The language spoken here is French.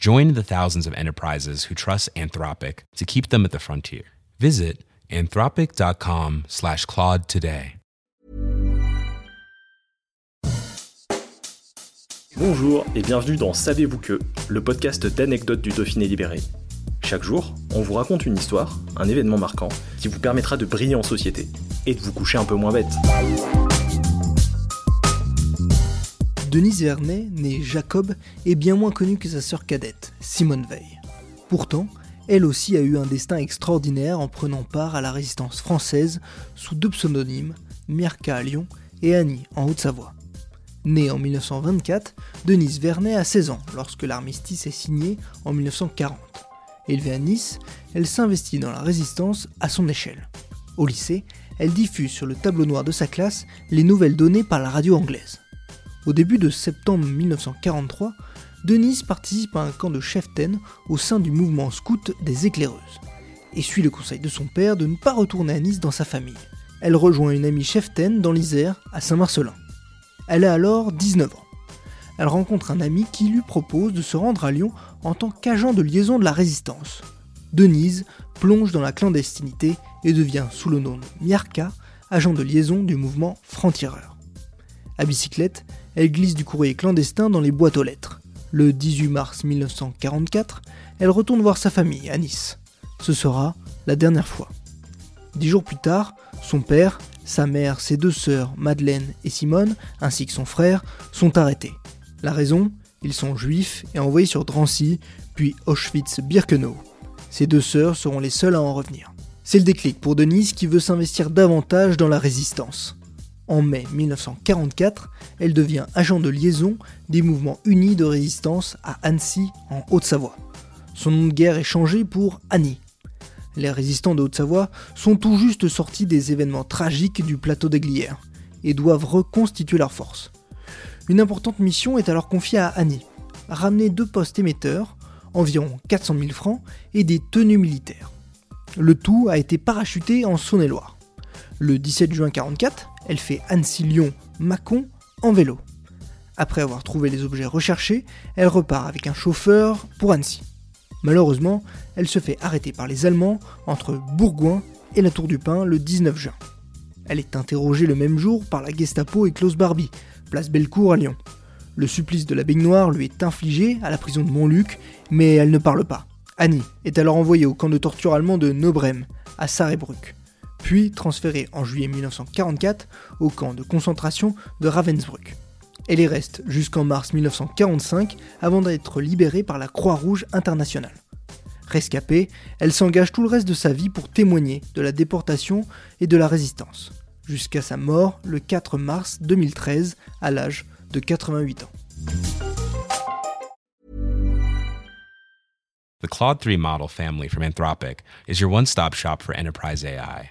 Join the thousands of enterprises who trust Anthropic to keep them at the frontier. Visit anthropic.com slash Claude today. Bonjour et bienvenue dans Savez-vous que, le podcast d'anecdotes du Dauphiné libéré. Chaque jour, on vous raconte une histoire, un événement marquant, qui vous permettra de briller en société et de vous coucher un peu moins bête. Denise Vernet, née Jacob, est bien moins connue que sa sœur cadette, Simone Veil. Pourtant, elle aussi a eu un destin extraordinaire en prenant part à la résistance française sous deux pseudonymes, Mirka à Lyon et Annie en Haute-Savoie. Née en 1924, Denise Vernet a 16 ans lorsque l'armistice est signé en 1940. Élevée à Nice, elle s'investit dans la résistance à son échelle. Au lycée, elle diffuse sur le tableau noir de sa classe les nouvelles données par la radio anglaise. Au début de septembre 1943, Denise participe à un camp de cheftaine au sein du mouvement scout des éclaireuses et suit le conseil de son père de ne pas retourner à Nice dans sa famille. Elle rejoint une amie cheftaine dans l'Isère, à Saint-Marcelin. Elle a alors 19 ans. Elle rencontre un ami qui lui propose de se rendre à Lyon en tant qu'agent de liaison de la résistance. Denise plonge dans la clandestinité et devient sous le nom de Miarka, agent de liaison du mouvement Franc-Tireur. À bicyclette, elle glisse du courrier clandestin dans les boîtes aux lettres. Le 18 mars 1944, elle retourne voir sa famille à Nice. Ce sera la dernière fois. Dix jours plus tard, son père, sa mère, ses deux sœurs, Madeleine et Simone, ainsi que son frère, sont arrêtés. La raison Ils sont juifs et envoyés sur Drancy, puis Auschwitz-Birkenau. Ses deux sœurs seront les seules à en revenir. C'est le déclic pour Denise qui veut s'investir davantage dans la résistance. En mai 1944, elle devient agent de liaison des mouvements unis de résistance à Annecy, en Haute-Savoie. Son nom de guerre est changé pour Annie. Les résistants de Haute-Savoie sont tout juste sortis des événements tragiques du plateau des Glières et doivent reconstituer leurs forces. Une importante mission est alors confiée à Annie ramener deux postes émetteurs, environ 400 000 francs, et des tenues militaires. Le tout a été parachuté en Saône-et-Loire. Le 17 juin 1944, elle fait Annecy-Lyon-Mâcon en vélo. Après avoir trouvé les objets recherchés, elle repart avec un chauffeur pour Annecy. Malheureusement, elle se fait arrêter par les Allemands entre Bourgoin et la Tour du Pin le 19 juin. Elle est interrogée le même jour par la Gestapo et Klaus Barbie, place Bellecour à Lyon. Le supplice de la baignoire lui est infligé à la prison de Montluc, mais elle ne parle pas. Annie est alors envoyée au camp de torture allemand de Nobrem, à Sarrebruck puis transférée en juillet 1944 au camp de concentration de Ravensbrück. Elle y reste jusqu'en mars 1945 avant d'être libérée par la Croix-Rouge internationale. Rescapée, elle s'engage tout le reste de sa vie pour témoigner de la déportation et de la résistance, jusqu'à sa mort le 4 mars 2013 à l'âge de 88 ans. The Claude 3 model family from Anthropic is your one stop shop for enterprise AI.